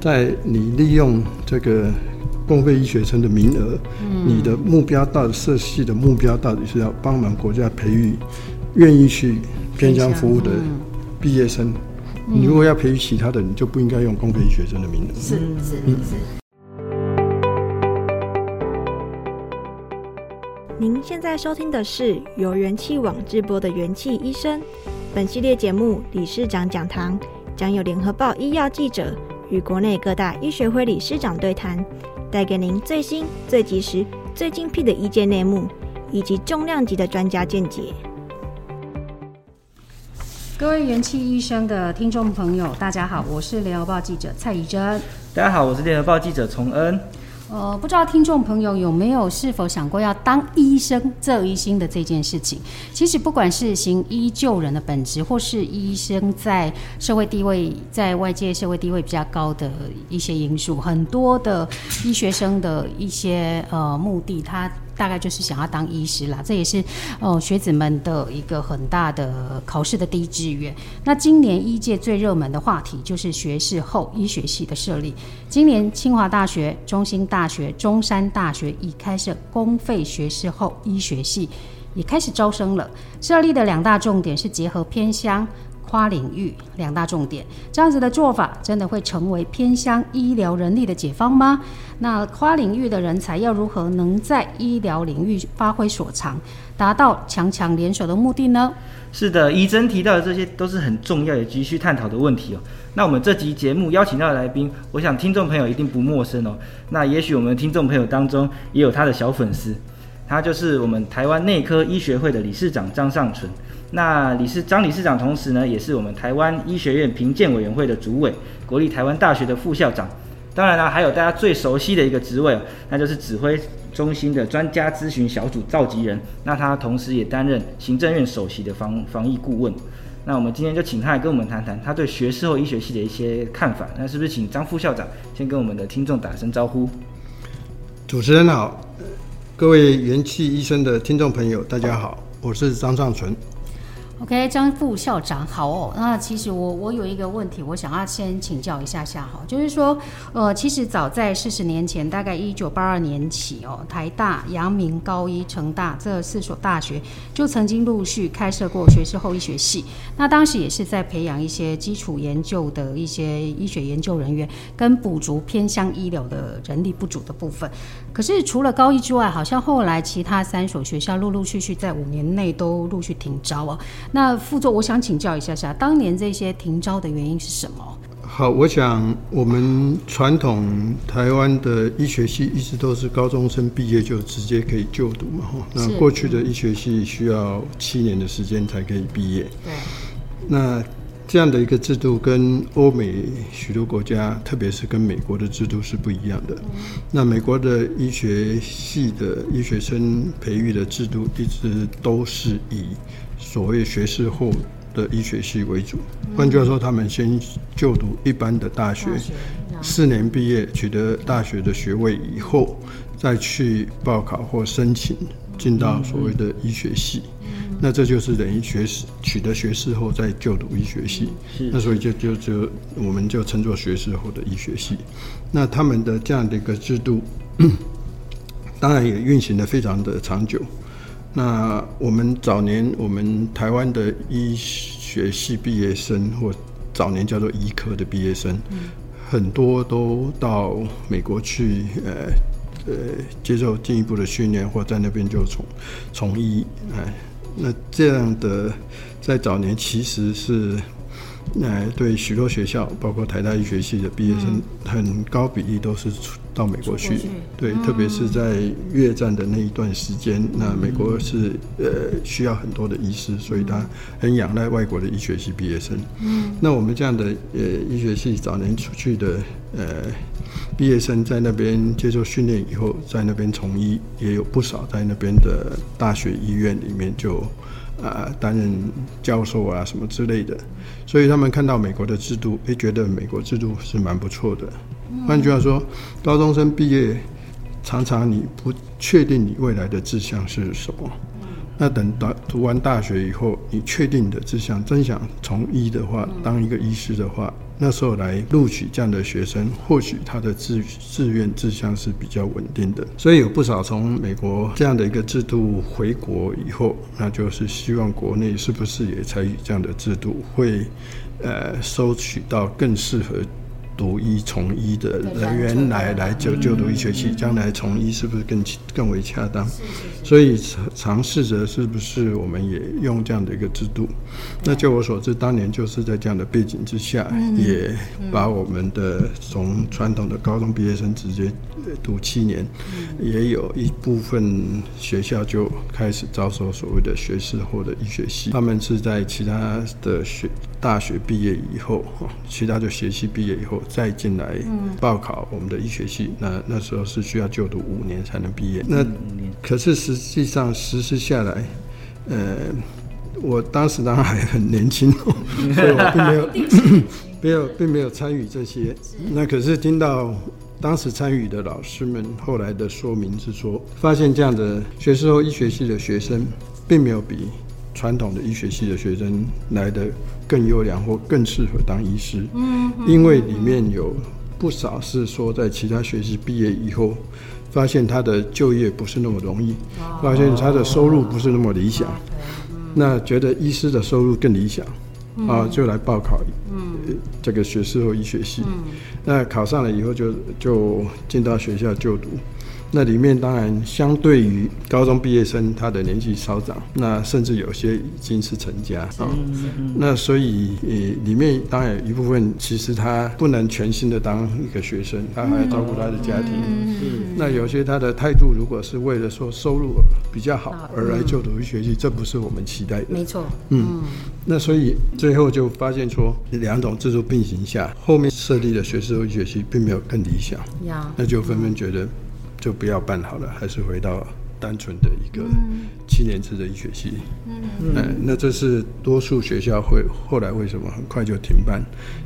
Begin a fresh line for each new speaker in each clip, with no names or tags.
在你利用这个公费医学生的名额，嗯、你的目标到底设系的目标到底是要帮忙国家培育愿意去偏乡服务的毕业生？嗯、你如果要培育其他的，你就不应该用公费医学生的名额。
是是是。嗯是
您现在收听的是由元气网直播的元气医生。本系列节目理事长讲堂将有联合报医药记者与国内各大医学会理事长对谈，带给您最新、最及时、最精辟的医界内幕，以及重量级的专家见解。
各位元气医生的听众朋友，大家好，我是联合报记者蔡宜真。
大家好，我是联合报记者崇恩。
呃，不知道听众朋友有没有是否想过要当医生这一心的这件事情？其实不管是行医救人的本质，或是医生在社会地位，在外界社会地位比较高的一些因素，很多的医学生的一些呃目的，他。大概就是想要当医师啦，这也是哦学子们的一个很大的考试的第一志愿。那今年医界最热门的话题就是学士后医学系的设立。今年清华大学、中兴大学、中山大学已开设公费学士后医学系，也开始招生了。设立的两大重点是结合偏乡。跨领域两大重点，这样子的做法真的会成为偏乡医疗人力的解方吗？那跨领域的人才要如何能在医疗领域发挥所长，达到强强联手的目的呢？
是的，宜真提到的这些都是很重要也急需探讨的问题哦。那我们这集节目邀请到的来宾，我想听众朋友一定不陌生哦。那也许我们听众朋友当中也有他的小粉丝，他就是我们台湾内科医学会的理事长张尚存。那理事张理事长，同时呢，也是我们台湾医学院评鉴委员会的主委，国立台湾大学的副校长。当然了，还有大家最熟悉的一个职位，那就是指挥中心的专家咨询小组召集人。那他同时也担任行政院首席的防防疫顾问。那我们今天就请他来跟我们谈谈他对学士后医学系的一些看法。那是不是请张副校长先跟我们的听众打声招呼？
主持人好，各位元气医生的听众朋友，大家好，我是张尚存。
OK，张副校长好哦。那其实我我有一个问题，我想要先请教一下下哈，就是说，呃，其实早在四十年前，大概一九八二年起哦，台大、阳明、高一、成大这四所大学就曾经陆续开设过学士后医学系。那当时也是在培养一些基础研究的一些医学研究人员，跟补足偏乡医疗的人力不足的部分。可是除了高一之外，好像后来其他三所学校陆陆续续在五年内都陆续停招哦。那副座，我想请教一下下，当年这些停招的原因是什么？
好，我想我们传统台湾的医学系一直都是高中生毕业就直接可以就读嘛，哈。那过去的医学系需要七年的时间才可以毕业。对。那这样的一个制度跟欧美许多国家，特别是跟美国的制度是不一样的。嗯。那美国的医学系的医学生培育的制度一直都是以所谓学士后的医学系为主，换句话说，他们先就读一般的大学，四年毕业取得大学的学位以后，再去报考或申请进到所谓的医学系，那这就是等于学士取得学士后再就读医学系，那所以就就就我们就称作学士后的医学系。那他们的这样的一个制度，当然也运行的非常的长久。那我们早年，我们台湾的医学系毕业生，或早年叫做医科的毕业生，很多都到美国去，呃呃，接受进一步的训练，或在那边就从从医，哎，那这样的在早年其实是。那对许多学校，包括台大医学系的毕业生，很高比例都是出到美国去。对，特别是在越战的那一段时间，那美国是呃需要很多的医师，所以他很仰赖外国的医学系毕业生。嗯，那我们这样的呃医学系早年出去的呃毕业生，在那边接受训练以后，在那边从医，也有不少在那边的大学医院里面就。啊，担任教授啊，什么之类的，所以他们看到美国的制度，诶觉得美国制度是蛮不错的。换句话说，高中生毕业，常常你不确定你未来的志向是什么。那等到读完大学以后，你确定的志向，真想从医的话，当一个医师的话，那时候来录取这样的学生，或许他的志志愿志向是比较稳定的。所以有不少从美国这样的一个制度回国以后，那就是希望国内是不是也采取这样的制度，会呃收取到更适合。读医从医的人员来来就就读医学系，将来从医是不是更更为恰当？所以尝试着是不是我们也用这样的一个制度？那就我所知，当年就是在这样的背景之下，也把我们的从传统的高中毕业生直接读七年，也有一部分学校就开始招收所谓的学士或者医学系，他们是在其他的学大学毕业以后，其他就学系毕业以后。再进来报考我们的医学系，那那时候是需要就读五年才能毕业。那可是实际上实施下来，呃，我当时当然还很年轻，所以我并没有 没有并没有参与这些。那可是听到当时参与的老师们后来的说明是说，发现这样的学士后医学系的学生，并没有比传统的医学系的学生来的更优良或更适合当医师，嗯，因为里面有不少是说在其他学系毕业以后，发现他的就业不是那么容易，发现他的收入不是那么理想，那觉得医师的收入更理想，啊，就来报考，嗯，这个学士后医学系，那考上了以后就就进到学校就读。那里面当然相对于高中毕业生，他的年纪稍长，那甚至有些已经是成家啊。那所以呃，里面当然有一部分其实他不能全心的当一个学生，他还要照顾他的家庭。那有些他的态度，如果是为了说收入比较好而来就读医学习，这不是我们期待的。
没错。
嗯。那所以最后就发现说，两种制度并行下，后面设立的学士后医学习并没有更理想。那就纷纷觉得。就不要办好了，还是回到单纯的一个七年制的医学系。嗯那这是多数学校会后来为什么很快就停办？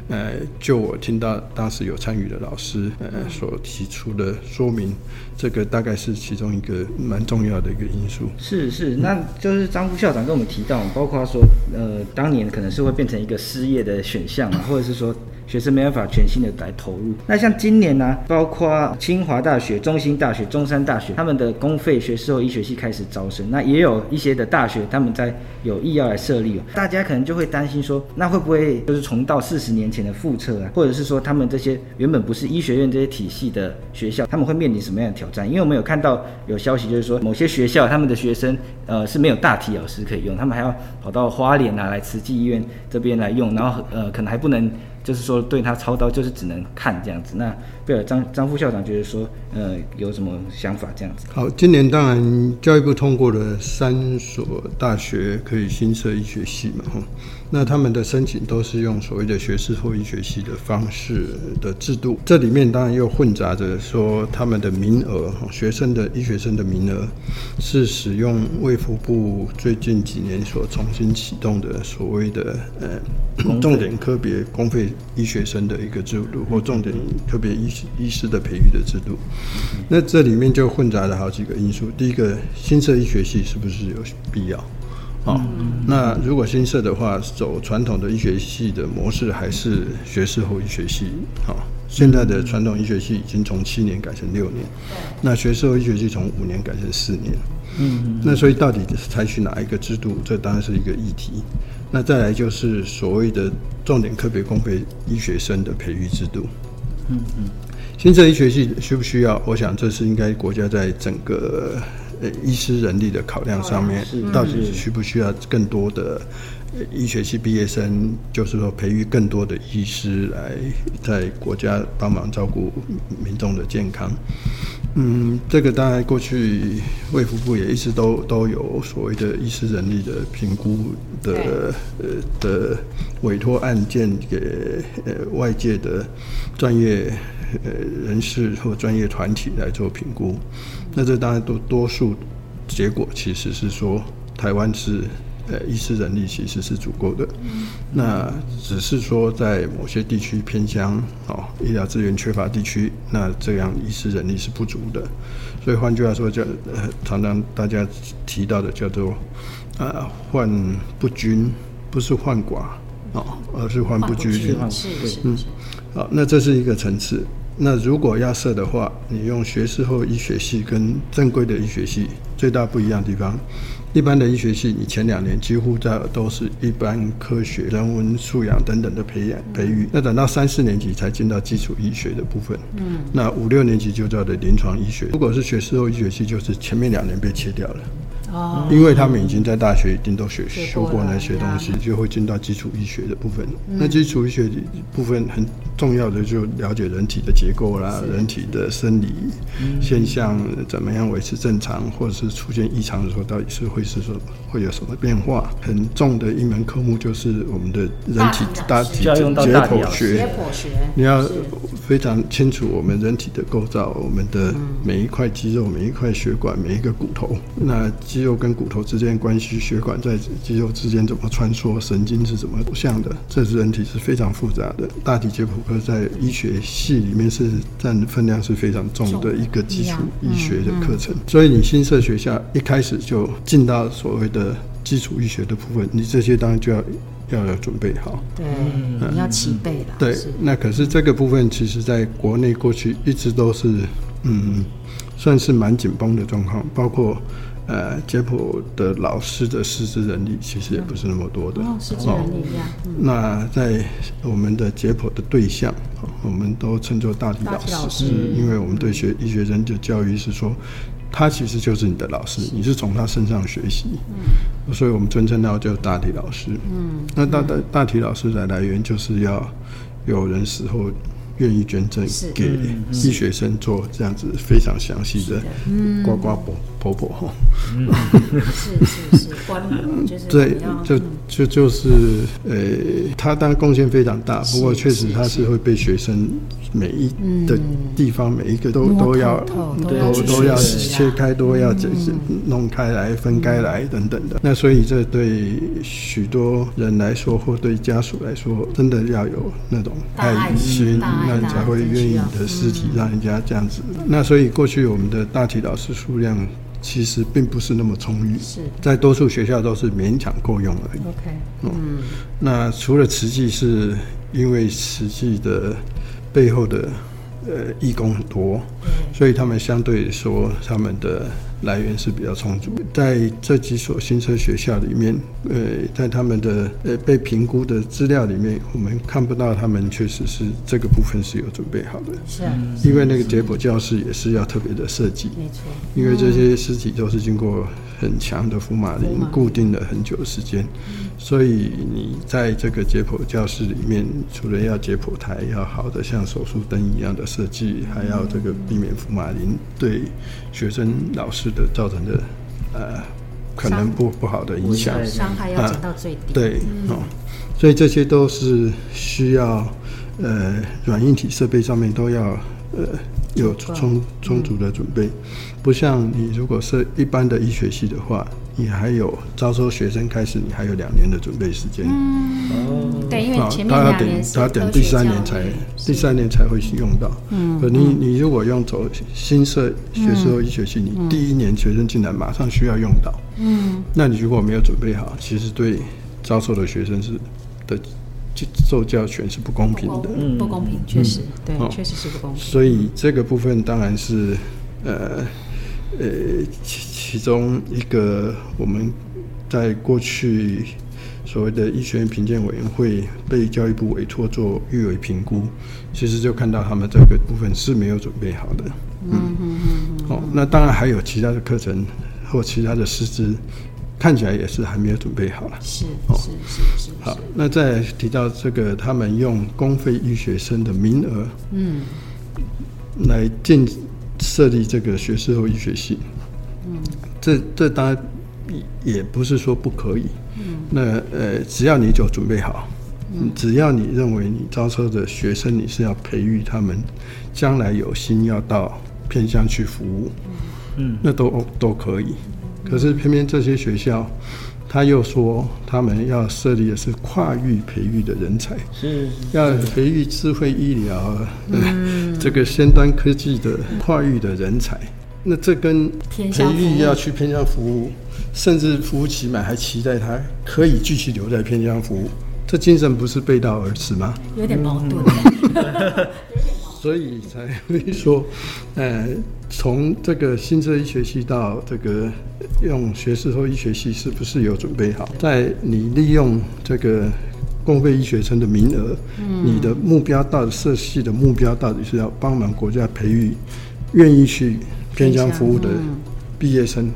呃，就我听到当时有参与的老师呃所提出的说明，这个大概是其中一个蛮重要的一个因素。
是是，那就是张副校长跟我们提到，包括说呃，当年可能是会变成一个失业的选项，或者是说。学生没办法全心的来投入。那像今年呢、啊，包括清华大学、中兴大学、中山大学，他们的公费学士后医学系开始招生。那也有一些的大学，他们在有意要来设立。大家可能就会担心说，那会不会就是重蹈四十年前的覆辙啊？或者是说，他们这些原本不是医学院这些体系的学校，他们会面临什么样的挑战？因为我们有看到有消息，就是说某些学校他们的学生呃是没有大体老师可以用，他们还要跑到花莲啊来慈济医院这边来用，然后呃可能还不能。就是说，对他操刀就是只能看这样子。那贝尔张张副校长就是说，呃，有什么想法这样子？
好，今年当然教育部通过了三所大学可以新设医学系嘛，哈。那他们的申请都是用所谓的学士或医学系的方式的制度，这里面当然又混杂着说他们的名额，学生的医学生的名额是使用卫福部最近几年所重新启动的所谓的呃重点科别公费医学生的一个制度，或重点特别医医师的培育的制度。那这里面就混杂了好几个因素，第一个新设医学系是不是有必要？好、哦，那如果新设的话，走传统的医学系的模式，还是学士后医学系？好、哦，现在的传统医学系已经从七年改成六年，那学士后医学系从五年改成四年。嗯，那所以到底采取哪一个制度？这当然是一个议题。那再来就是所谓的重点科别公费医学生的培育制度。嗯嗯，新设医学系需不需要？我想这是应该国家在整个。呃，医师人力的考量上面，到底需不需要更多的医学系毕业生？就是说，培育更多的医师来在国家帮忙照顾民众的健康。嗯，这个当然过去卫福部也一直都都有所谓的医师人力的评估的呃的委托案件给呃外界的专业呃人士或专业团体来做评估。那这当然多多数结果其实是说，台湾是呃医师人力其实是足够的，那只是说在某些地区偏乡哦医疗资源缺乏地区，那这样医师人力是不足的。所以换句话说，叫呃常常大家提到的叫做啊患不均，不是患寡，哦，而是患不拘灵。
是是
嗯，好，那这是一个层次。那如果要设的话，你用学士后医学系跟正规的医学系最大不一样的地方，一般的医学系你前两年几乎在都是一般科学、人文素养等等的培养培育，那等到三四年级才进到基础医学的部分，嗯，那五六年级就叫的临床医学。如果是学士后医学系，就是前面两年被切掉了。哦，因为他们已经在大学一定都学修过那些东西，就会进到基础医学的部分。那基础医学部分很重要的就了解人体的结构啦，人体的生理现象怎么样维持正常，或者是出现异常的时候，到底是会是说会有什么变化？很重的一门科目就是我们的人体大体解剖学，你要非常清楚我们人体的构造，我们的每一块肌肉、每一块血管、每一个骨头，那。肌肉跟骨头之间关系，血管在肌肉之间怎么穿梭，神经是怎么走向的？这是人体是非常复杂的。大体解剖科在医学系里面是占分量是非常重的一个基础医学的课程。所以你新设学校一开始就进到所谓的基础医学的部分，你这些当然就要要要准备好。
对，你要齐备了。
对，那可是这个部分其实在国内过去一直都是嗯，算是蛮紧绷的状况，包括。呃，解剖的老师的师资人力其实也不是那么多的。
哦，师资人力一样。嗯、
那在我们的解剖的对象，我们都称作大体老师，老师因为我们对学医学生的教育是说，他其实就是你的老师，你是从他身上学习。嗯。所以我们尊称他叫大体老师。嗯。那大大大体老师的来源就是要有人死后。愿意捐赠给医学生做这样子非常详细的呱呱婆婆婆哈，
是是是，观摩就是
对，就就就是呃，他当然贡献非常大，不过确实他是会被学生每一的地方每一个都都要都都要切开，都要弄开来分开来等等的。那所以这对许多人来说，或对家属来说，真的要有那种爱心。那你才会愿意你的尸体让人家这样子。那所以过去我们的大体老师数量其实并不是那么充裕，在多数学校都是勉强够用而已。OK，嗯，那除了慈济是因为慈济的背后的呃义工很多，所以他们相对说他们的。来源是比较充足，在这几所新生学校里面，呃，在他们的呃被评估的资料里面，我们看不到他们确实是这个部分是有准备好的。是啊，因为那个结果教室也是要特别的设计，没错，因为这些尸体都是经过很强的福马林固定了很久的时间，所以你在这个解剖教室里面，除了要解剖台要好的像手术灯一样的设计，还要这个避免福马林对学生老师。的造成的呃可能不不好的影响，
伤害要减到最低。
啊、对、嗯、哦，所以这些都是需要呃软硬体设备上面都要呃有充充足的准备，嗯、不像你如果是一般的医学系的话。你还有招收学生开始，你还有两年的准备时间。
嗯，对，因为前面两年
他要等，他等第三年才第三年才会用到。嗯，可你你如果用走新设学士后医学系，你第一年学生进来马上需要用到。嗯，那你如果没有准备好，其实对招收的学生是的受教权是不公平的。
嗯，不公平，确实，对，确实是不公平。
所以这个部分当然是呃。呃，其其中一个我们在过去所谓的医学院评鉴委员会被教育部委托做预委评估，其实就看到他们这个部分是没有准备好的。嗯嗯嗯。嗯哦，那当然还有其他的课程或其他的师资，看起来也是还没有准备好了。
是是是是。
好，那再提到这个，他们用公费医学生的名额，嗯，来进。设立这个学士后医学系，嗯，这这当然也不是说不可以，嗯，那呃，只要你就准备好，嗯，只要你认为你招收的学生你是要培育他们，将来有心要到偏乡去服务，嗯，那都都可以，可是偏偏这些学校。他又说，他们要设立的是跨域培育的人才，是要培育智慧医疗，嗯，这个先端科技的跨域的人才。那这跟培育要去偏向服务，甚至服务期满还期待他可以继续留在偏向服务，这精神不是背道而驰吗？
有点矛盾。
所以才会说，呃，从这个新设医学系到这个用学士后医学系，是不是有准备好？在你利用这个公费医学生的名额，嗯、你的目标到底设系的目标到底是要帮忙国家培育愿意去偏乡服务的毕业生？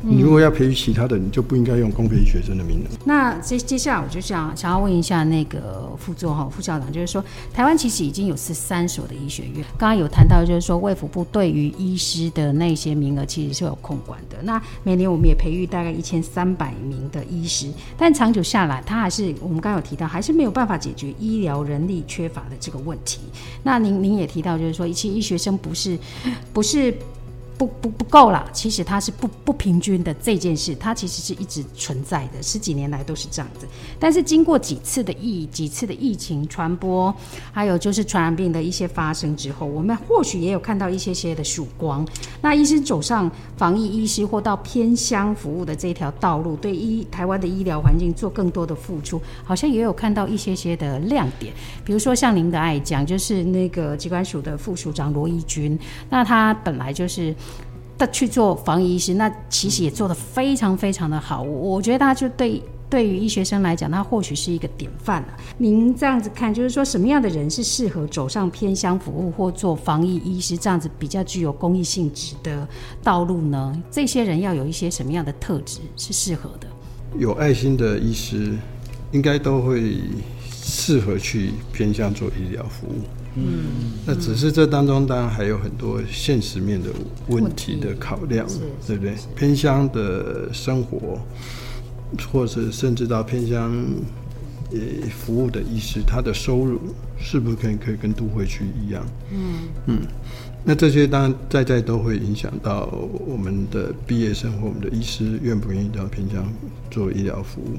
你如果要培育其他的，你就不应该用公费医学生的名额。
那接接下来我就想想要问一下那个副座哈副校长，就是说台湾其实已经有十三所的医学院，刚刚有谈到就是说卫福部对于医师的那些名额其实是有控管的。那每年我们也培育大概一千三百名的医师，但长久下来，他还是我们刚刚有提到，还是没有办法解决医疗人力缺乏的这个问题。那您您也提到就是说，一些医学生不是不是。不不不够了，其实它是不不平均的这件事，它其实是一直存在的，十几年来都是这样子。但是经过几次的疫几次的疫情传播，还有就是传染病的一些发生之后，我们或许也有看到一些些的曙光。那医生走上防疫医师或到偏乡服务的这条道路，对医台湾的医疗环境做更多的付出，好像也有看到一些些的亮点。比如说像您的爱将，就是那个机关署的副署长罗义军，那他本来就是。他去做防疫医师，那其实也做得非常非常的好。我我觉得他就对对于医学生来讲，他或许是一个典范了。您这样子看，就是说什么样的人是适合走上偏乡服务或做防疫医师这样子比较具有公益性质的道路呢？这些人要有一些什么样的特质是适合的？
有爱心的医师应该都会适合去偏乡做医疗服务。嗯，那只是这当中当然还有很多现实面的问题的考量，对不对？偏乡的生活，或者甚至到偏乡呃服务的医师，他的收入是不是可以可以跟都会区一样？嗯嗯，那这些当然在在都会影响到我们的毕业生或我们的医师愿不愿意到偏乡做医疗服务。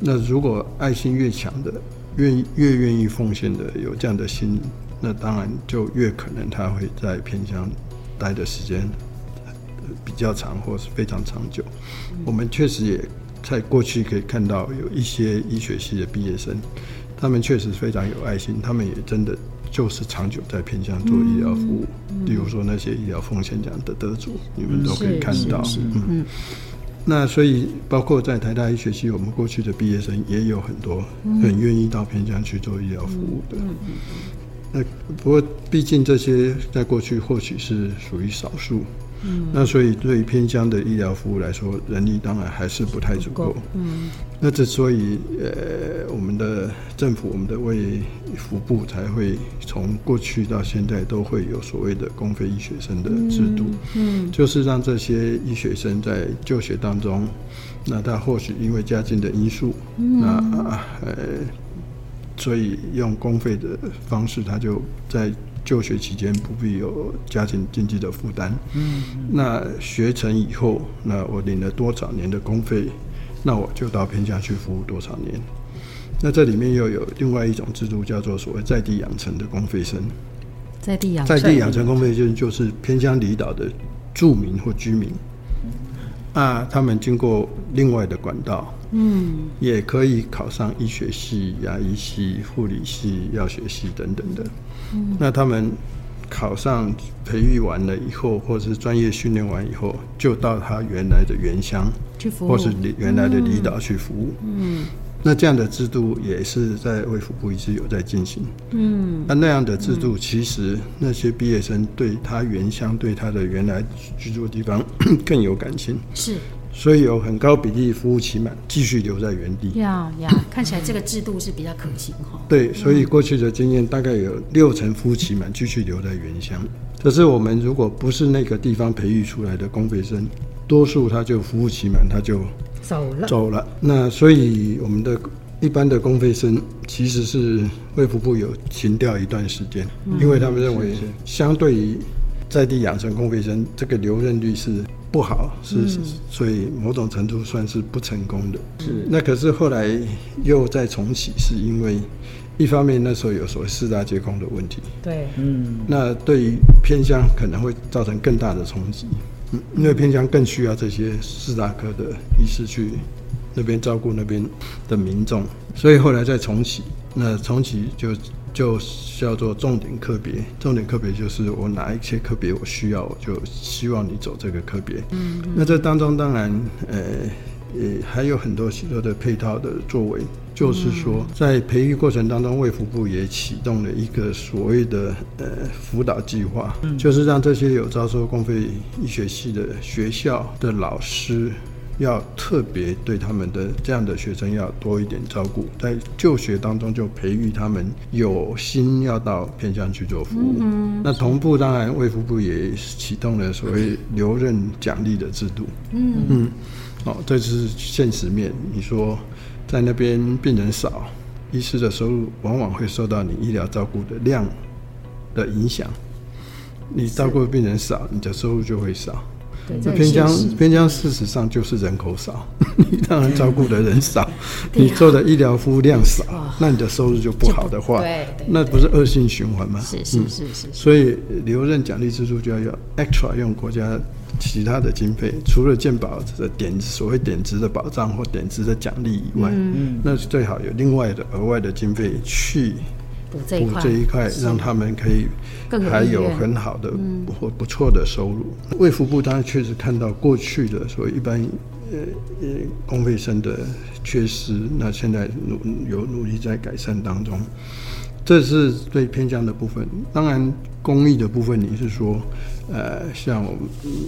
那如果爱心越强的，愿意越愿意奉献的，有这样的心，那当然就越可能他会在偏乡待的时间比较长，或是非常长久。嗯、我们确实也在过去可以看到有一些医学系的毕业生，他们确实非常有爱心，他们也真的就是长久在偏乡做医疗服务。嗯嗯、比如说那些医疗奉献奖的得主，嗯、你们都可以看到。嗯。那所以，包括在台大医学系，我们过去的毕业生也有很多很愿意到偏乡去做医疗服务的。那不过，毕竟这些在过去或许是属于少数。嗯，那所以对于偏乡的医疗服务来说，人力当然还是不太足够。嗯，那之所以呃，我们的政府、我们的卫福部才会从过去到现在都会有所谓的公费医学生的制度。嗯，嗯就是让这些医学生在就学当中，那他或许因为家境的因素，嗯、那呃，所以用公费的方式，他就在。就学期间不必有家庭经济的负担，嗯，那学成以后，那我领了多少年的公费，那我就到偏乡去服务多少年。那这里面又有另外一种制度，叫做所谓在地养成的公费生。
在地养
在地养成公费生就是偏乡离岛的住民或居民，啊，他们经过另外的管道，嗯，也可以考上医学系、牙医系、护理系、药学系等等的。嗯、那他们考上、培育完了以后，或者是专业训练完以后，就到他原来的原乡去服务，或是原来的离岛去服务。嗯，那这样的制度也是在卫福部一直有在进行。嗯，那那样的制度，其实那些毕业生对他原乡、对他的原来居住的地方 更有感情。是。所以有很高比例服务期满，继续留在原地。
呀呀，看起来这个制度是比较可行哈。
对，所以过去的经验大概有六成服务期满继续留在原乡。可是我们如果不是那个地方培育出来的公费生，多数他就服务期满他就走了走了。那所以我们的一般的公费生其实是卫福部有停掉一段时间，嗯、因为他们认为相对于在地养成公费生，这个留任率是。不好，是是，所以某种程度算是不成功的。是，那可是后来又再重启，是因为一方面那时候有所谓四大皆空的问题。对，嗯，那对于偏乡可能会造成更大的冲击，嗯，因为偏乡更需要这些四大科的医师去。那边照顾那边的民众，所以后来再重启，那重启就就叫做重点科别，重点科别就是我哪一些科别我需要，我就希望你走这个科别。嗯，那这当中当然，呃，也还有很多许多的配套的作为。就是说，在培育过程当中，卫福部也启动了一个所谓的呃辅导计划，就是让这些有招收公费医学系的学校的老师，要特别对他们的这样的学生要多一点照顾，在就学当中就培育他们有心要到偏乡去做服务。那同步当然，卫福部也启动了所谓留任奖励的制度。嗯嗯，哦，这是现实面，你说。在那边病人少，医师的收入往往会受到你医疗照顾的量的影响。你照顾的病人少，你的收入就会少。那偏乡偏乡事实上就是人口少，你当然照顾的人少，你做的医疗服务量少，那你的收入就不好的话，那不是恶性循环吗？
是是是是。
所以留任奖励制度就要用 extra 用国家。其他的经费，除了健保的点所谓点值的保障或点值的奖励以外，嗯，那是最好有另外的额外的经费去补这一块，让他们可以还有很好的或不错的收入。卫福部当然确实看到过去的所谓一般呃呃公费生的缺失，那现在努有努力在改善当中。这是最偏向的部分。当然，公益的部分，你是说，呃，像我们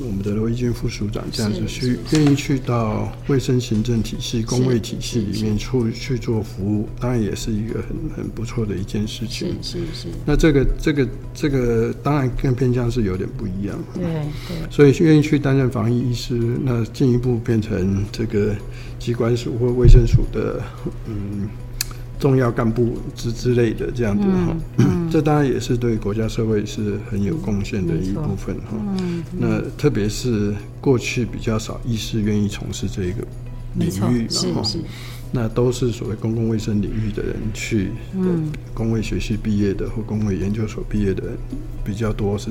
我们的罗一军副署长这样子去愿意去到卫生行政体系、公卫体系里面去去做服务，当然也是一个很很不错的一件事情。是是是。那这个这个这个，当然跟偏向是有点不一样。对对。所以愿意去担任防疫医师，那进一步变成这个机关署或卫生署的，嗯。重要干部之之类的这样子哈，这当然也是对国家社会是很有贡献的一部分哈。那特别是过去比较少医师愿意从事这个领域嘛哈，那都是所谓公共卫生领域的人去，嗯，公卫学系毕业的或公卫研究所毕业的人比较多，是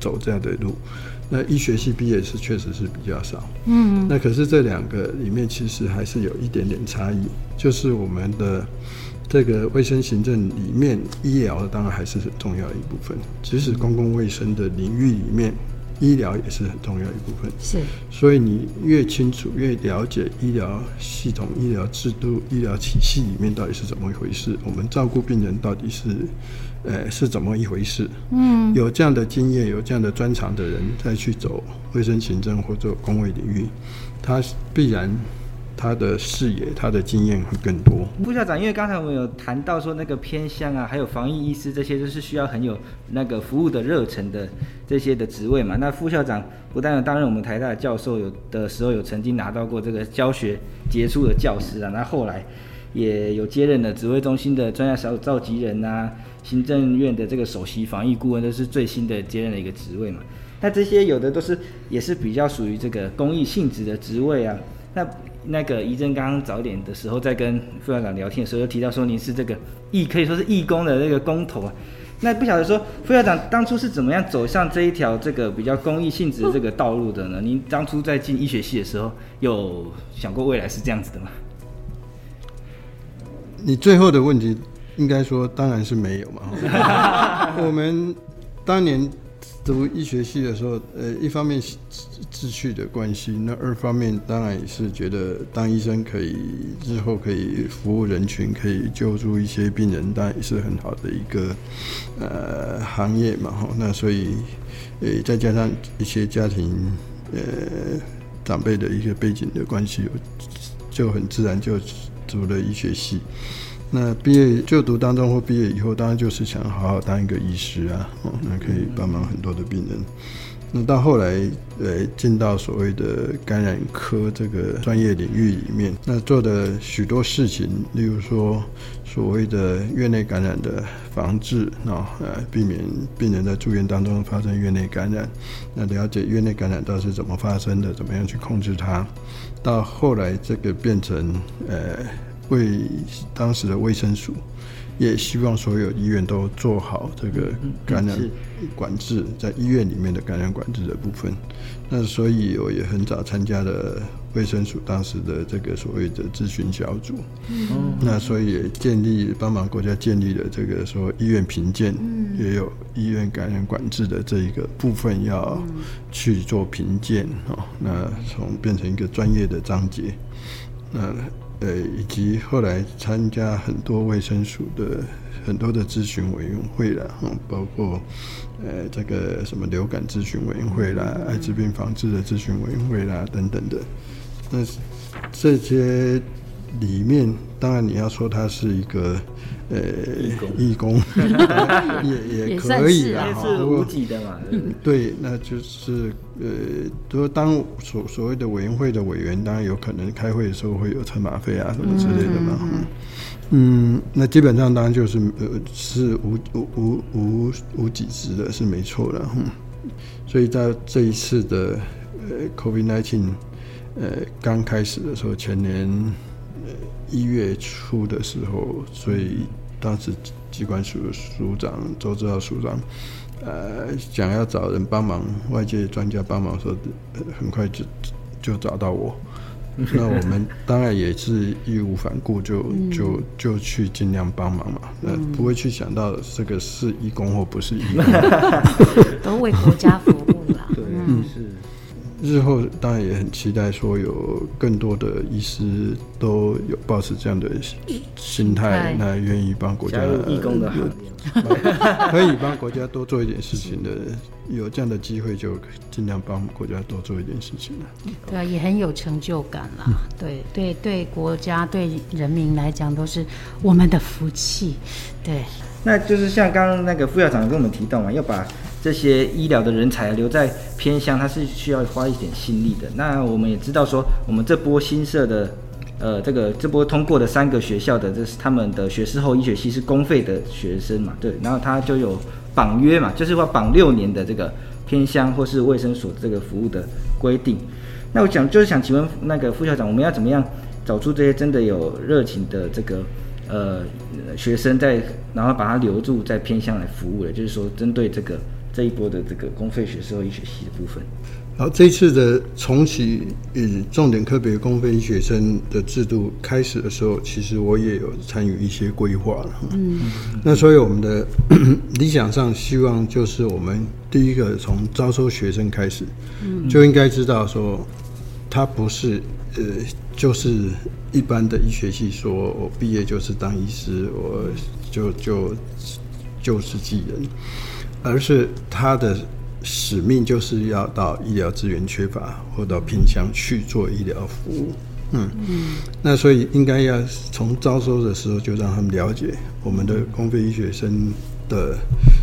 走这样的路。那医学系毕业是确实是比较少，嗯，那可是这两个里面其实还是有一点点差异，就是我们的。这个卫生行政里面，医疗当然还是很重要的一部分。即使公共卫生的领域里面，医疗也是很重要的一部分。是，所以你越清楚、越了解医疗系统、医疗制度、医疗体系里面到底是怎么一回事，我们照顾病人到底是，呃，是怎么一回事？嗯，有这样的经验、有这样的专长的人再去走卫生行政或者公卫领域，他必然。他的视野、他的经验会更多。
副校长，因为刚才我们有谈到说那个偏乡啊，还有防疫医师这些，都是需要很有那个服务的热忱的这些的职位嘛。那副校长不但有担任我们台大的教授，有的时候有曾经拿到过这个教学杰出的教师啊。那后来也有接任了指挥中心的专家小组召集人啊，行政院的这个首席防疫顾问，都是最新的接任的一个职位嘛。那这些有的都是也是比较属于这个公益性质的职位啊。那那个怡珍刚刚早点的时候，在跟副校长聊天的时候，又提到说您是这个义，可以说是义工的那个工头啊。那不晓得说副校长当初是怎么样走上这一条这个比较公益性质的这个道路的呢？您当初在进医学系的时候，有想过未来是这样子的吗？
你最后的问题应该说当然是没有嘛。我们当年。读医学系的时候，呃，一方面志趣的关系，那二方面当然也是觉得当医生可以日后可以服务人群，可以救助一些病人，当然也是很好的一个呃行业嘛。哈，那所以，呃，再加上一些家庭呃长辈的一些背景的关系，就很自然就读了医学系。那毕业就读当中或毕业以后，当然就是想好好当一个医师啊，哦，那可以帮忙很多的病人。那到后来，呃，进到所谓的感染科这个专业领域里面，那做的许多事情，例如说所谓的院内感染的防治，啊，呃，避免病人在住院当中发生院内感染，那了解院内感染到底是怎么发生的，怎么样去控制它，到后来这个变成，呃。为当时的卫生署也希望所有医院都做好这个感染管制，在医院里面的感染管制的部分。那所以我也很早参加了卫生署当时的这个所谓的咨询小组。嗯，那所以也建立帮忙国家建立了这个说医院评鉴，也有医院感染管制的这一个部分要去做评鉴。哦，那从变成一个专业的章节。那呃，以及后来参加很多卫生署的很多的咨询委员会了，嗯，包括呃这个什么流感咨询委员会啦、艾滋病防治的咨询委员会啦等等的，那这些里面，当然你要说它是一个。呃，义工 也也可以啊，
是无给的嘛。
对，那就是呃，说当所所谓的委员会的委员，当然有可能开会的时候会有车马费啊什么之类的嘛。嗯，嗯，那基本上当然就是呃是无无无无无几职的，是没错的。嗯，所以在这一次的呃 COVID-19 呃刚开始的时候，前年一月初的时候，所以。当时机关署署长周志浩署长，呃，想要找人帮忙，外界专家帮忙说，很快就就找到我。那我们当然也是义无反顾，就就就去尽量帮忙嘛。呃，不会去想到这个是义工或不是义工，
都为国家服务了。
对，嗯，是。日后当然也很期待，说有更多的医师都有抱持这样的心态，那愿意帮国家
义工的，
可以帮国家多做一点事情的，有这样的机会就尽量帮国家多做一点事情了。
对啊，也很有成就感啦。嗯、对对对，国家对人民来讲都是我们的福气。对，
那就是像刚刚那个副校长跟我们提到嘛，要把。这些医疗的人才留在偏乡，他是需要花一点心力的。那我们也知道说，我们这波新设的，呃，这个这波通过的三个学校的，这是他们的学士后医学系是公费的学生嘛？对，然后他就有绑约嘛，就是说绑六年的这个偏乡或是卫生所这个服务的规定。那我想就是想请问那个副校长，我们要怎么样找出这些真的有热情的这个呃学生在，然后把他留住在偏乡来服务的，就是说针对这个。这一波的这个公费学士后医学系的部分，
好，这一次的重启与重点科别公费医学生的制度开始的时候，其实我也有参与一些规划了。嗯，那所以我们的 理想上希望就是我们第一个从招收学生开始，嗯，就应该知道说，他不是呃，就是一般的医学系，说我毕业就是当医师，我就就就是技人。而是他的使命就是要到医疗资源缺乏或到偏乡去做医疗服务，嗯，嗯，那所以应该要从招收的时候就让他们了解我们的公费医学生的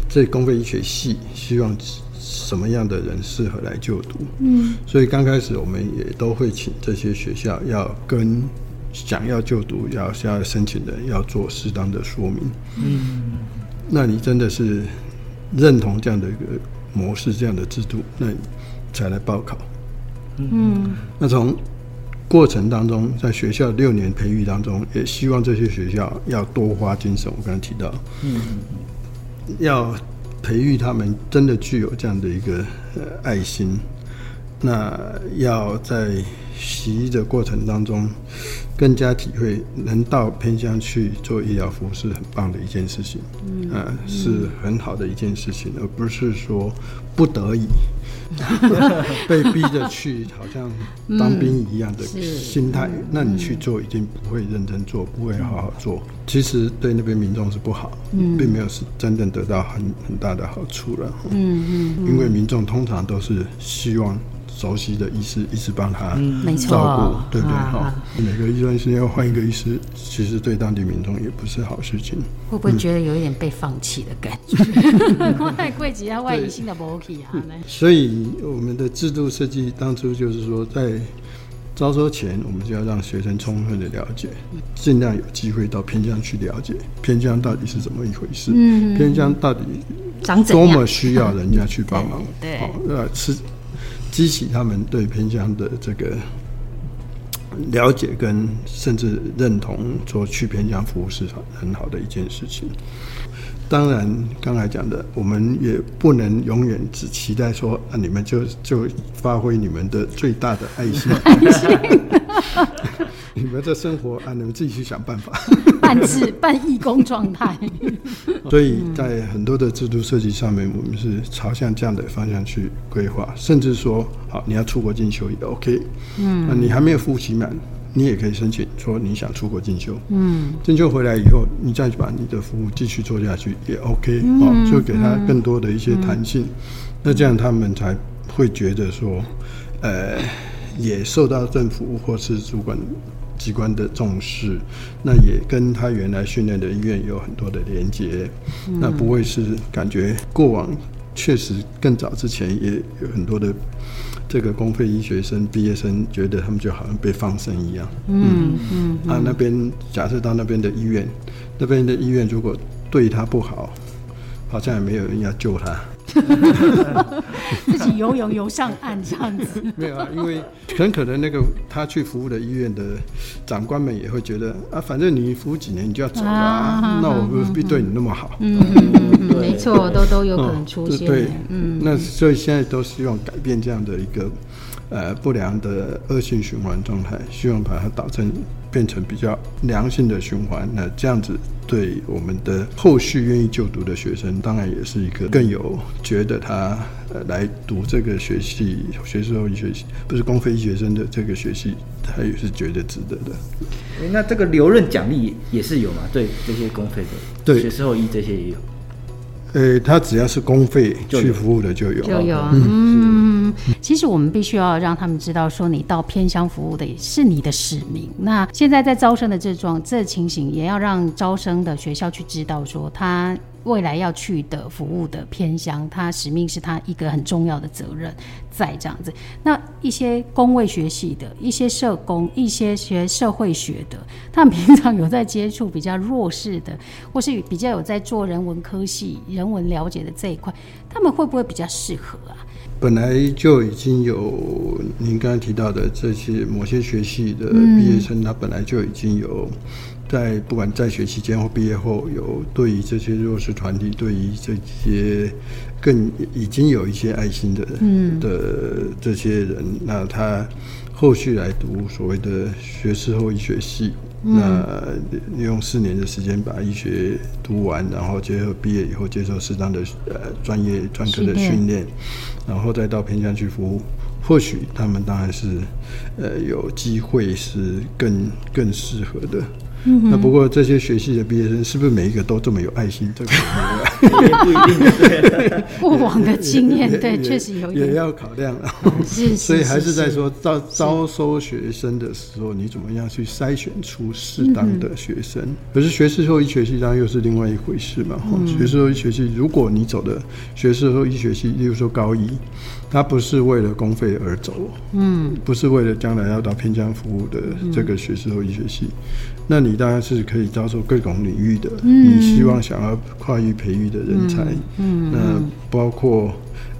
这公费医学系希望什么样的人适合来就读，嗯，所以刚开始我们也都会请这些学校要跟想要就读要想要申请的要做适当的说明，嗯，那你真的是。认同这样的一个模式，这样的制度，那才来报考。嗯，那从过程当中，在学校六年培育当中，也希望这些学校要多花精神。我刚才提到，嗯，要培育他们真的具有这样的一个呃爱心。那要在习医的过程当中，更加体会能到偏乡去做医疗服务是很棒的一件事情，嗯，呃、是很好的一件事情，而不是说不得已 被逼着去，好像当兵一样的心态。嗯、那你去做，一定不会认真做，不会好好做。其实对那边民众是不好，嗯、并没有是真正得到很很大的好处了。嗯嗯，嗯因为民众通常都是希望。熟悉的医师一直帮他照
顾，
对不对？好，每个医生要换一个医师，其实对当地民众也不是好事情。
会不会觉得有一点被放弃的感觉？太贵级啊，外移新的不 OK 啊。
所以我们的制度设计当初就是说，在招收前，我们就要让学生充分的了解，尽量有机会到偏乡去了解偏乡到底是怎么一回事，嗯偏乡到底多么需要人家去帮忙。对，好，呃，是。激起他们对偏乡的这个了解跟甚至认同说去偏乡服务是很好的一件事情。当然，刚才讲的，我们也不能永远只期待说啊，你们就就发挥你们的最大的爱心，你们的生活啊，你们自己去想办法，
半自半义工状态。
所以在很多的制度设计上面，我们是朝向这样的方向去规划，甚至说，好，你要出国进修也 OK，嗯，那你还没有服务期满。你也可以申请说你想出国进修，嗯，进修回来以后，你再把你的服务继续做下去也 OK，嗯，哦，就给他更多的一些弹性，嗯，那这样他们才会觉得说，呃，也受到政府或是主管机关的重视，那也跟他原来训练的医院有很多的连接，嗯，那不会是感觉过往确实更早之前也有很多的。这个公费医学生毕业生觉得他们就好像被放生一样，嗯嗯，嗯啊，那边假设到那边的医院，那边的医院如果对他不好，好像也没有人要救他。
自己游泳游上岸这样子，
没有啊，因为很可能那个他去服务的医院的长官们也会觉得啊，反正你服务几年你就要走了，啊，那我不必对你那么好？
嗯嗯嗯，没错，都都有可能出现。
对，嗯，那所以现在都希望改变这样的一个呃不良的恶性循环状态，希望把它导成变成比较良性的循环。那这样子。对我们的后续愿意就读的学生，当然也是一个更有觉得他呃来读这个学系学士后医学系，不是公费医学生的这个学系，他也是觉得值得的。
那这个留任奖励也是有嘛？对这些公费的，对学士后医这些也有。
呃，他只要是公费去服务的就有，
就有啊。嗯，其实我们必须要让他们知道，说你到偏乡服务的也是你的使命。那现在在招生的这状这情形，也要让招生的学校去知道，说他。未来要去的服务的偏乡，他使命是他一个很重要的责任，在这样子。那一些公卫学系的一些社工，一些学社会学的，他们平常有在接触比较弱势的，或是比较有在做人文科系、人文了解的这一块，他们会不会比较适合啊？
本来就已经有您刚才提到的这些某些学系的毕业生，嗯、他本来就已经有。在不管在学期间或毕业后，有对于这些弱势团体，对于这些更已经有一些爱心的、嗯、的这些人，那他后续来读所谓的学士后医学系，嗯、那利用四年的时间把医学读完，然后结合毕业以后接受适当的呃专业专科的训练，然后再到偏乡去服务，或许他们当然是呃有机会是更更适合的。那不过这些学系的毕业生是不是每一个都这么有爱心？这个
也不一定。对，
过往的经验，对，确实有
也要考量了。是，所以还是在说招招收学生的时候，你怎么样去筛选出适当的学生？可是学士后医学系当然又是另外一回事嘛。学士后医学系，如果你走的学士后医学系，例如说高一，他不是为了公费而走，嗯，不是为了将来要到偏乡服务的这个学士后医学系。那你当然是可以招收各种领域的，嗯、你希望想要跨域培育的人才，嗯，嗯那包括，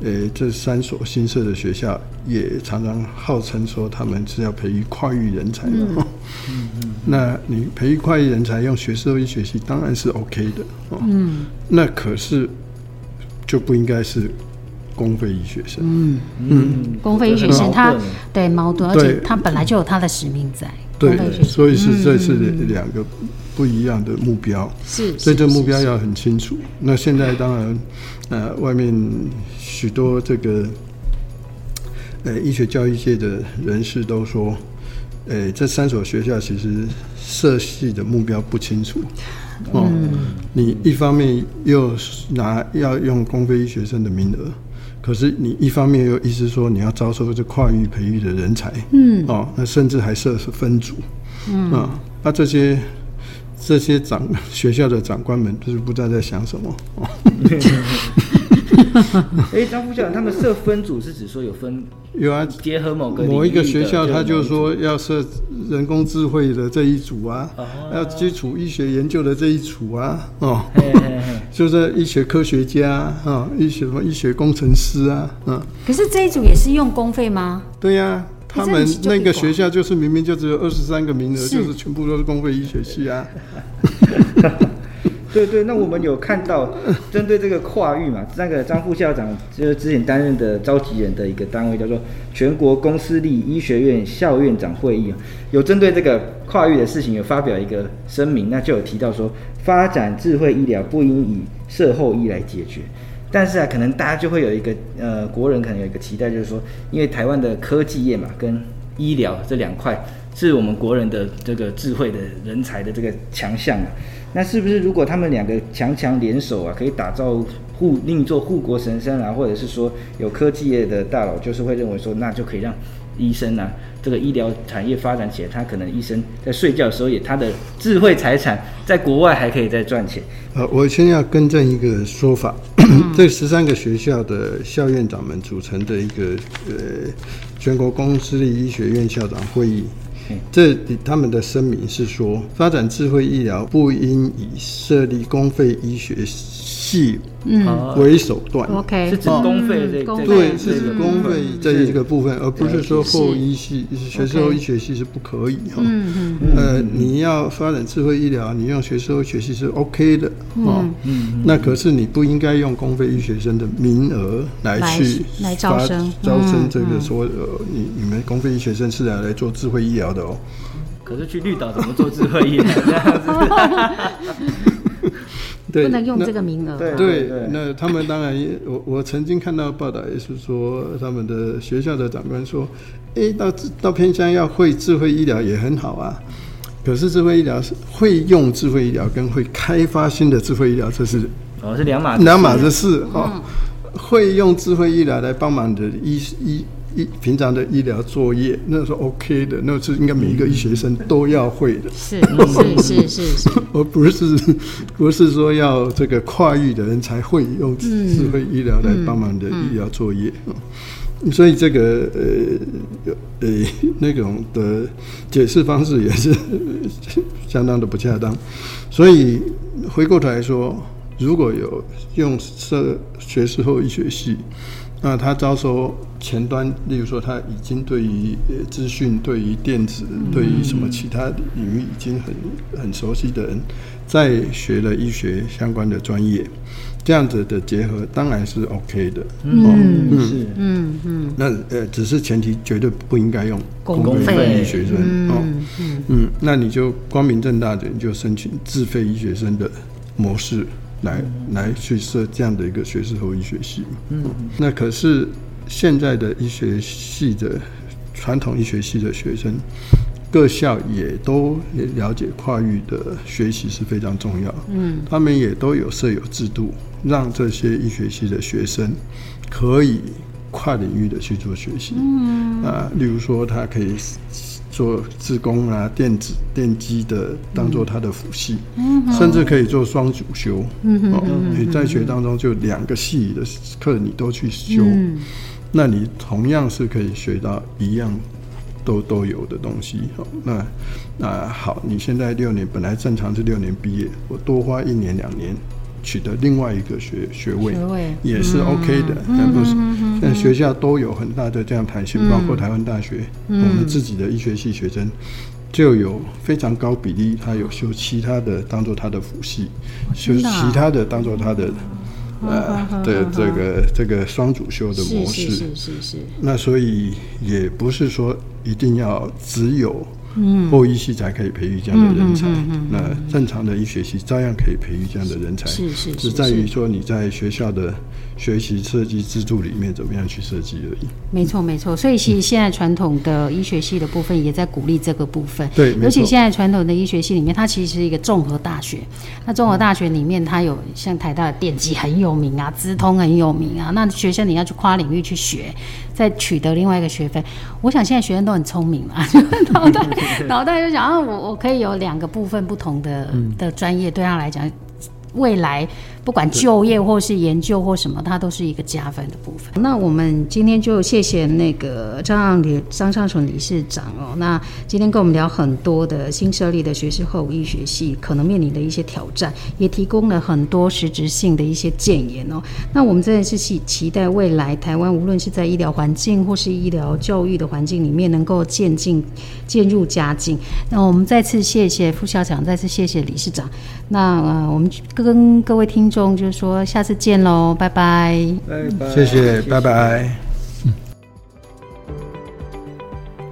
诶、欸，这三所新设的学校也常常号称说他们是要培育跨域人才的，嗯。嗯嗯、那你培育跨域人才用学士后医学系当然是 OK 的，哦。嗯，那可是就不应该是公费医学生，嗯。
嗯，公费医学生他对矛盾，而且他本来就有他的使命在。
对，所以是这是两个不一样的目标，是，所以这目标要很清楚。那现在当然，呃，外面许多这个，呃，医学教育界的人士都说，呃，这三所学校其实设系的目标不清楚。哦，嗯，你一方面又拿要用公费医学生的名额。可是你一方面又意思说你要招收这跨域培育的人才，嗯，哦，那甚至还设是分组，嗯，啊，那这些这些长学校的长官们就是不知道在想什么。哦
哎，张副校长，他们设分组是指说有分有啊，结合某个
某一个学校，他就说要设人工智慧的这一组啊，要基础医学研究的这一组啊，哦，就是医学科学家啊，医学什么医学工程师啊，嗯。
可是这一组也是用公费吗？
对呀，他们那个学校就是明明就只有二十三个名额，就是全部都是公费医学系啊。
对对，那我们有看到 针对这个跨域嘛，那个张副校长就是之前担任的召集人的一个单位，叫做全国公私立医学院校院长会议，有针对这个跨域的事情有发表一个声明，那就有提到说，发展智慧医疗不应以社后医来解决。但是啊，可能大家就会有一个呃，国人可能有一个期待，就是说，因为台湾的科技业嘛，跟医疗这两块是我们国人的这个智慧的人才的这个强项啊。那是不是如果他们两个强强联手啊，可以打造护另一座护国神山啊，或者是说有科技业的大佬就是会认为说，那就可以让医生啊，这个医疗产业发展起来，他可能医生在睡觉的时候也他的智慧财产在国外还可以再赚钱。
呃，我先要更正一个说法，这十三个学校的校院长们组成的一个呃全国公私立医学院校长会议。这他们的声明是说，发展智慧医疗不应以设立公费医学系为手段。
OK，
是指公费这个
对，是指公费这一个部分，而不是说后医系学士后医学系是不可以哈。嗯嗯呃，你要发展智慧医疗，你用学士后医学系是 OK 的哦。嗯，那可是你不应该用公费医学生的名额来去
来招生，
招生这个说呃，你你们公费医学生是来来做智慧医疗的哦。
可是去绿岛怎么做智慧医疗？这样子？
对，
不能用这个名
额。对，对，那他们当然也，我我曾经看到报道也是说，他们的学校的长官说，哎，到到偏乡要会智慧医疗也很好啊。可是智慧医疗是会用智慧医疗跟会开发新的智慧医疗，这是
哦是两码
两码子事哦。会用智慧医疗来帮忙的医医。医平常的医疗作业，那是 OK 的，那是应该每一个医学生都要会的。
是是是是是，
而不是不是说要这个跨域的人才会用智慧医疗来帮忙的医疗作业。嗯嗯嗯、所以这个呃呃那种的解释方式也是 相当的不恰当。所以回过头来说，如果有用社学士后医学系。那他招收前端，例如说他已经对于资讯、对于电子、对于什么其他领域已经很很熟悉的人，在学了医学相关的专业，这样子的结合当然是 OK 的。嗯，
嗯是，嗯嗯。
那呃，只是前提绝对不应该用公费医学生哦。嗯嗯。那你就光明正大的，你就申请自费医学生的模式。来来去设这样的一个学士后医学系，嗯，那可是现在的医学系的传统医学系的学生，各校也都也了解跨域的学习是非常重要，嗯，他们也都有设有制度，让这些医学系的学生可以跨领域的去做学习，嗯。啊，例如说他可以。做自工啊，电子电机的当做他的辅系，嗯、甚至可以做双主修。嗯、哦，你在学当中就两个系的课你都去修，嗯、那你同样是可以学到一样都都有的东西。哦，那那好，你现在六年本来正常是六年毕业，我多花一年两年。取得另外一个学学位，学位也是 OK 的，但不是。但学校都有很大的这样弹性，包括台湾大学，我们自己的医学系学生就有非常高比例，他有修其他的当做他的辅系，修其他的当做他的呃的这个这个双主修的模式，是是是。那所以也不是说一定要只有。嗯，后医系才可以培育这样的人才，那正常的医学系照样可以培育这样的人才，是是，是在于说你在学校的学习设计制度里面怎么样去设计而已。
没错没错，所以其实现在传统的医学系的部分也在鼓励这个部分。
对，
尤其现在传统的医学系里面，它其实是一个综合大学。那综合大学里面，它有像台大的电机很有名啊，资通很有名啊。那学生你要去跨领域去学，再取得另外一个学分。我想现在学生都很聪明嘛，脑袋。脑袋就想啊，我我可以有两个部分不同的的专业，对他来讲，未来不管就业或是研究或什么，它都是一个加分的部分。那我们今天就谢谢那个张理张尚存理事长哦，那今天跟我们聊很多的新设立的学士后医学系可能面临的一些挑战，也提供了很多实质性的一些建言哦。那我们真的是期期待未来台湾无论是在医疗环境或是医疗教育的环境里面，能够渐进渐入佳境。那我们再次谢谢副校长，再次谢谢理事长。那呃，我们跟各位听众就是说，下次见喽，拜拜，
拜拜，谢谢，拜拜。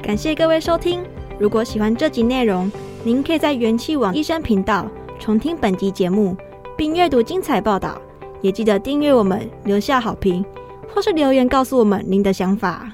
感谢各位收听。如果喜欢这集内容，您可以在元气网医生频道重听本集节目，并阅读精彩报道。也记得订阅我们，留下好评，或是留言告诉我们您的想法。